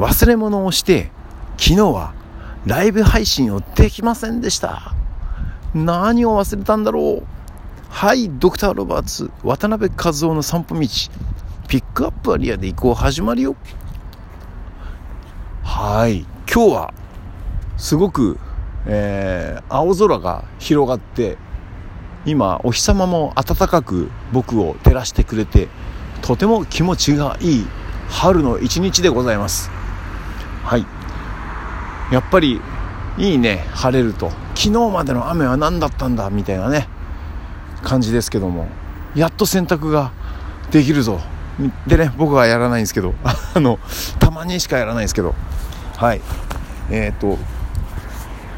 忘れ物をして昨日はライブ配信をできませんでした。何を忘れたんだろう。はいドクターロバーツ渡辺和夫の散歩道ピックアップアリアで行こう始まるよ。はい今日はすごく、えー、青空が広がって今お日様も暖かく僕を照らしてくれてとても気持ちがいい春の一日でございます。はい。やっぱりいいね。晴れると。昨日までの雨は何だったんだみたいなね。感じですけども。やっと洗濯ができるぞ。でね僕はやらないんですけど。あのたまにしかやらないんですけど。はい。えっ、と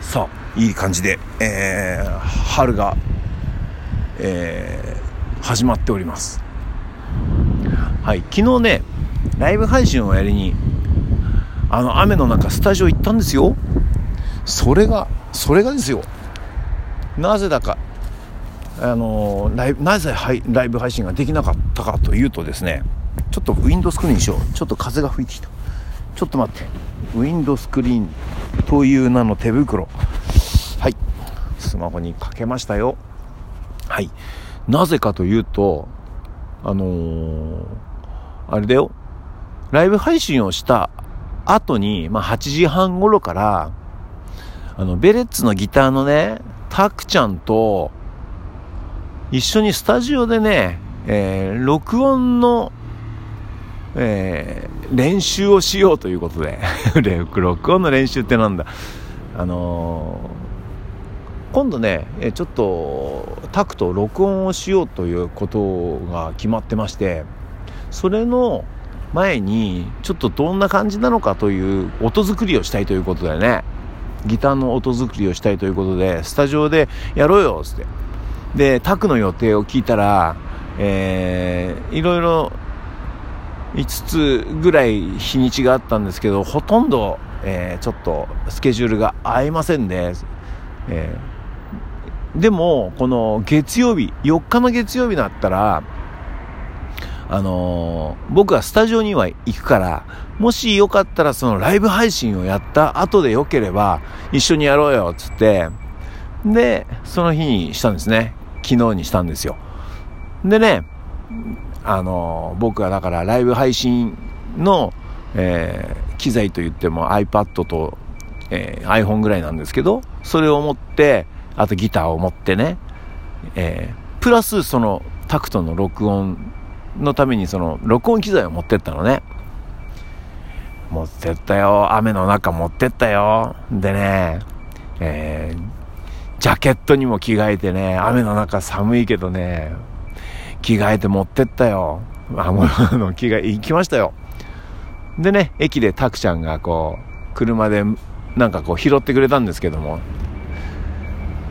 さあいい感じで、えー、春が、えー、始まっております。はい。昨日ねライブ配信をやりにあの雨の中スタジオ行ったんですよ。それがそれがですよ。なぜだかあのライブなぜライブ配信ができなかったかというとですねちょっとウィンドスクリーンにしよう。ちょっと風が吹いてきた。ちょっと待って。ウィンドスクリーンという名の手袋。はい。スマホにかけましたよ。はい。なぜかというとあのー、あれだよ。ライブ配信をした後に、まあ、8時半頃から、あの、ベレッツのギターのね、タクちゃんと、一緒にスタジオでね、えー、録音の、えー、練習をしようということで 録音の練習ってなんだ。あのー、今度ね、ちょっと、タクと録音をしようということが決まってまして、それの、前にちょっとどんな感じなのかという音作りをしたいということだよね。ギターの音作りをしたいということでスタジオでやろうよっつって。でタクの予定を聞いたらえー、いろいろ5つぐらい日にちがあったんですけどほとんど、えー、ちょっとスケジュールが合いませんで、えー、でもこの月曜日4日の月曜日だったらあのー、僕はスタジオには行くから、もしよかったらそのライブ配信をやった後でよければ一緒にやろうよ、つって、で、その日にしたんですね。昨日にしたんですよ。でね、あのー、僕はだからライブ配信の、えー、機材といっても iPad と、え iPhone ぐらいなんですけど、それを持って、あとギターを持ってね、えプラスそのタクトの録音のためにその録音機材を持ってったのね。持ってったよ。雨の中持ってったよ。でね、えー、ジャケットにも着替えてね、雨の中寒いけどね、着替えて持ってったよ。あ、もう、あの、着替え、行きましたよ。でね、駅でタクちゃんがこう、車でなんかこう拾ってくれたんですけども、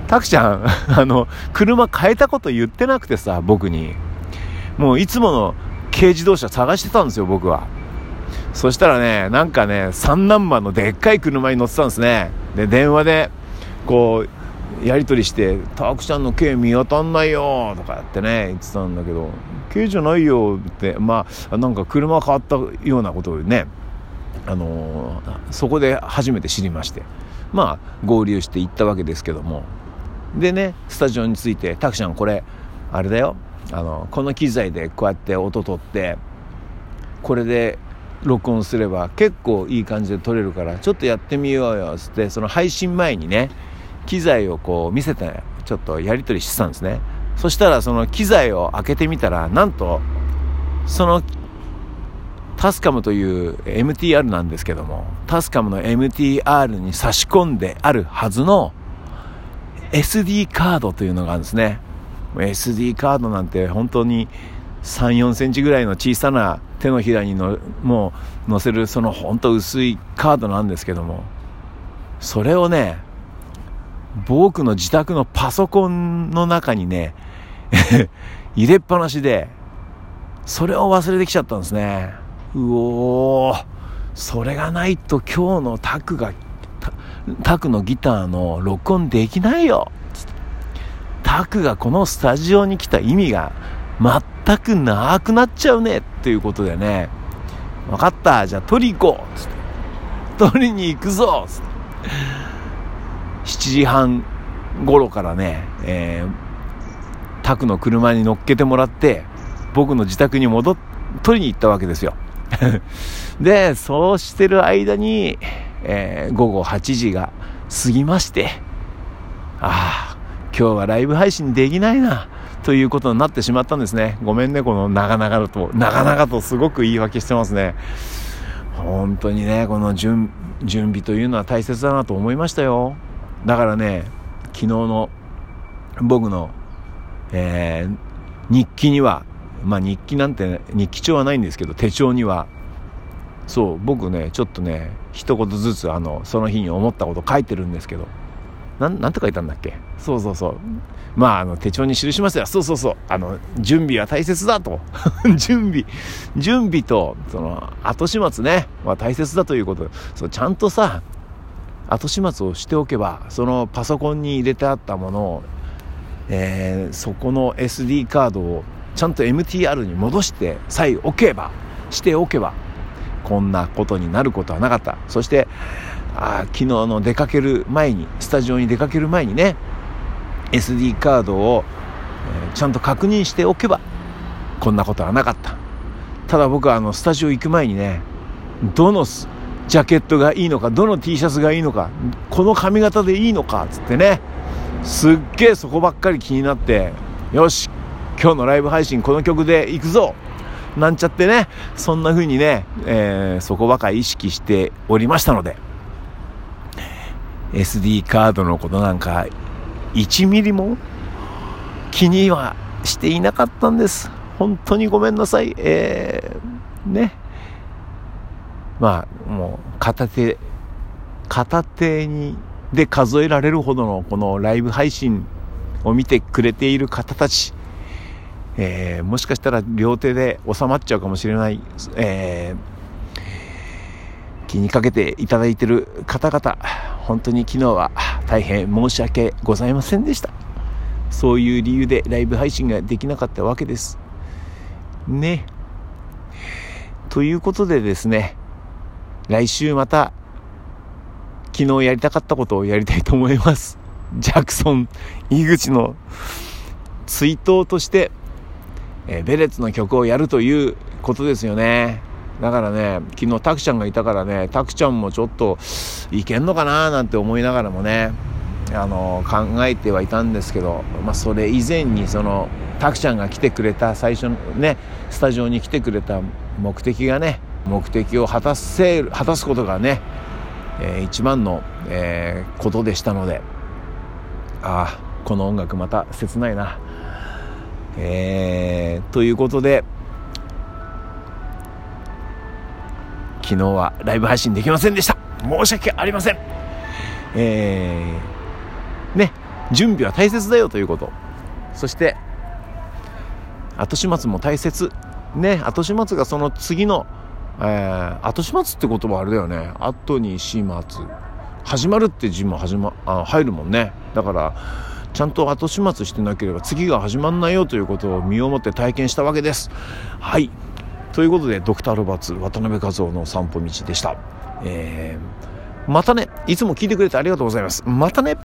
タクちゃん、あの、車変えたこと言ってなくてさ、僕に。もういつもの軽自動車探してたんですよ、僕は。そしたらね、なんかね、三ナンバーのでっかい車に乗ってたんですね。で、電話で、こう、やり取りして、タクちゃんの軽見当たんないよとかやってね、言ってたんだけど、軽じゃないよって、まあ、なんか車変わったようなことをね、あのー、そこで初めて知りまして、まあ、合流して行ったわけですけども、でね、スタジオに着いて、タクちゃんこれ、あれだよ、あのこの機材でこうやって音取ってこれで録音すれば結構いい感じで撮れるからちょっとやってみようよっつってその配信前にね機材をこう見せてちょっとやり取りしてたんですね。そしたらその機材を開けてみたらなんとそのタスカムという MTR なんですけどもタスカムの MTR に差し込んであるはずの SD カードというのがあるんですね。SD カードなんて本当に3、4センチぐらいの小さな手のひらにのもう載せるその本当薄いカードなんですけども、それをね、僕の自宅のパソコンの中にね、入れっぱなしで、それを忘れてきちゃったんですね。うおー、それがないと今日のタクが、タクのギターの録音できないよ。タクがこのスタジオに来た意味が全くなくなっちゃうね。っていうことでね、分かった、じゃあ取り行こう。取りに行くぞ。7時半頃からね、えー、タクの車に乗っけてもらって、僕の自宅に戻っ、取りに行ったわけですよ。で、そうしてる間に、えー、午後8時が過ぎまして、ああ、今日はライブ配信できないな、ということになってしまったんですね。ごめんね、この長々と、長々とすごく言い訳してますね。本当にね、この準準備というのは大切だなと思いましたよ。だからね、昨日の僕の、えー、日記には、まあ日記なんて、日記帳はないんですけど、手帳には、そう、僕ね、ちょっとね、一言ずつ、あの、その日に思ったこと書いてるんですけど、なん、て書いたんだっけ？そうそうそう。まあ、あの、手帳に記しますよ。そうそうそう。あの、準備は大切だと。準備、準備と、その、後始末ね、は大切だということ。そう、ちゃんとさ、後始末をしておけば、そのパソコンに入れてあったものを、えー、そこの SD カードをちゃんと MTR に戻してさえおけば、しておけば、こんなことになることはなかった。そして、あ昨日の出かける前に、スタジオに出かける前にね、SD カードを、え、ちゃんと確認しておけば、こんなことはなかった。ただ僕はあの、スタジオ行く前にね、どのジャケットがいいのか、どの T シャツがいいのか、この髪型でいいのかっ、つってね、すっげえそこばっかり気になって、よし、今日のライブ配信この曲で行くぞなんちゃってね、そんな風にね、えー、そこばかり意識しておりましたので、SD カードのことなんか1ミリも気にはしていなかったんです。本当にごめんなさい。えー、ね。まあ、もう、片手、片手に、で数えられるほどのこのライブ配信を見てくれている方たち、えー、もしかしたら両手で収まっちゃうかもしれない、えー、気にかけていただいている方々、本当に昨日は大変申し訳ございませんでした。そういう理由でライブ配信ができなかったわけです。ね。ということでですね、来週また昨日やりたかったことをやりたいと思います。ジャクソン、井口の追悼として、え、ベレッツの曲をやるということですよね。だからね、昨日タクちゃんがいたからね、タクちゃんもちょっといけんのかななんて思いながらもね、あの、考えてはいたんですけど、まあそれ以前にその、タクちゃんが来てくれた最初のね、スタジオに来てくれた目的がね、目的を果たせ、果たすことがね、えー、一番の、えー、ことでしたので、ああ、この音楽また切ないな。えー、ということで、昨日はライブ配信できませんでした。申し訳ありません。えー、ね、準備は大切だよということ。そして、後始末も大切。ね、後始末がその次の、えー、後始末って言葉あれだよね。後に始末。始まるって字も始ま、あ入るもんね。だから、ちゃんと後始末してなければ次が始まんないよということを身をもって体験したわけです。はい。ということで、ドクターロバーツ渡辺和夫の散歩道でした。えー、またね、いつも聞いてくれてありがとうございます。またね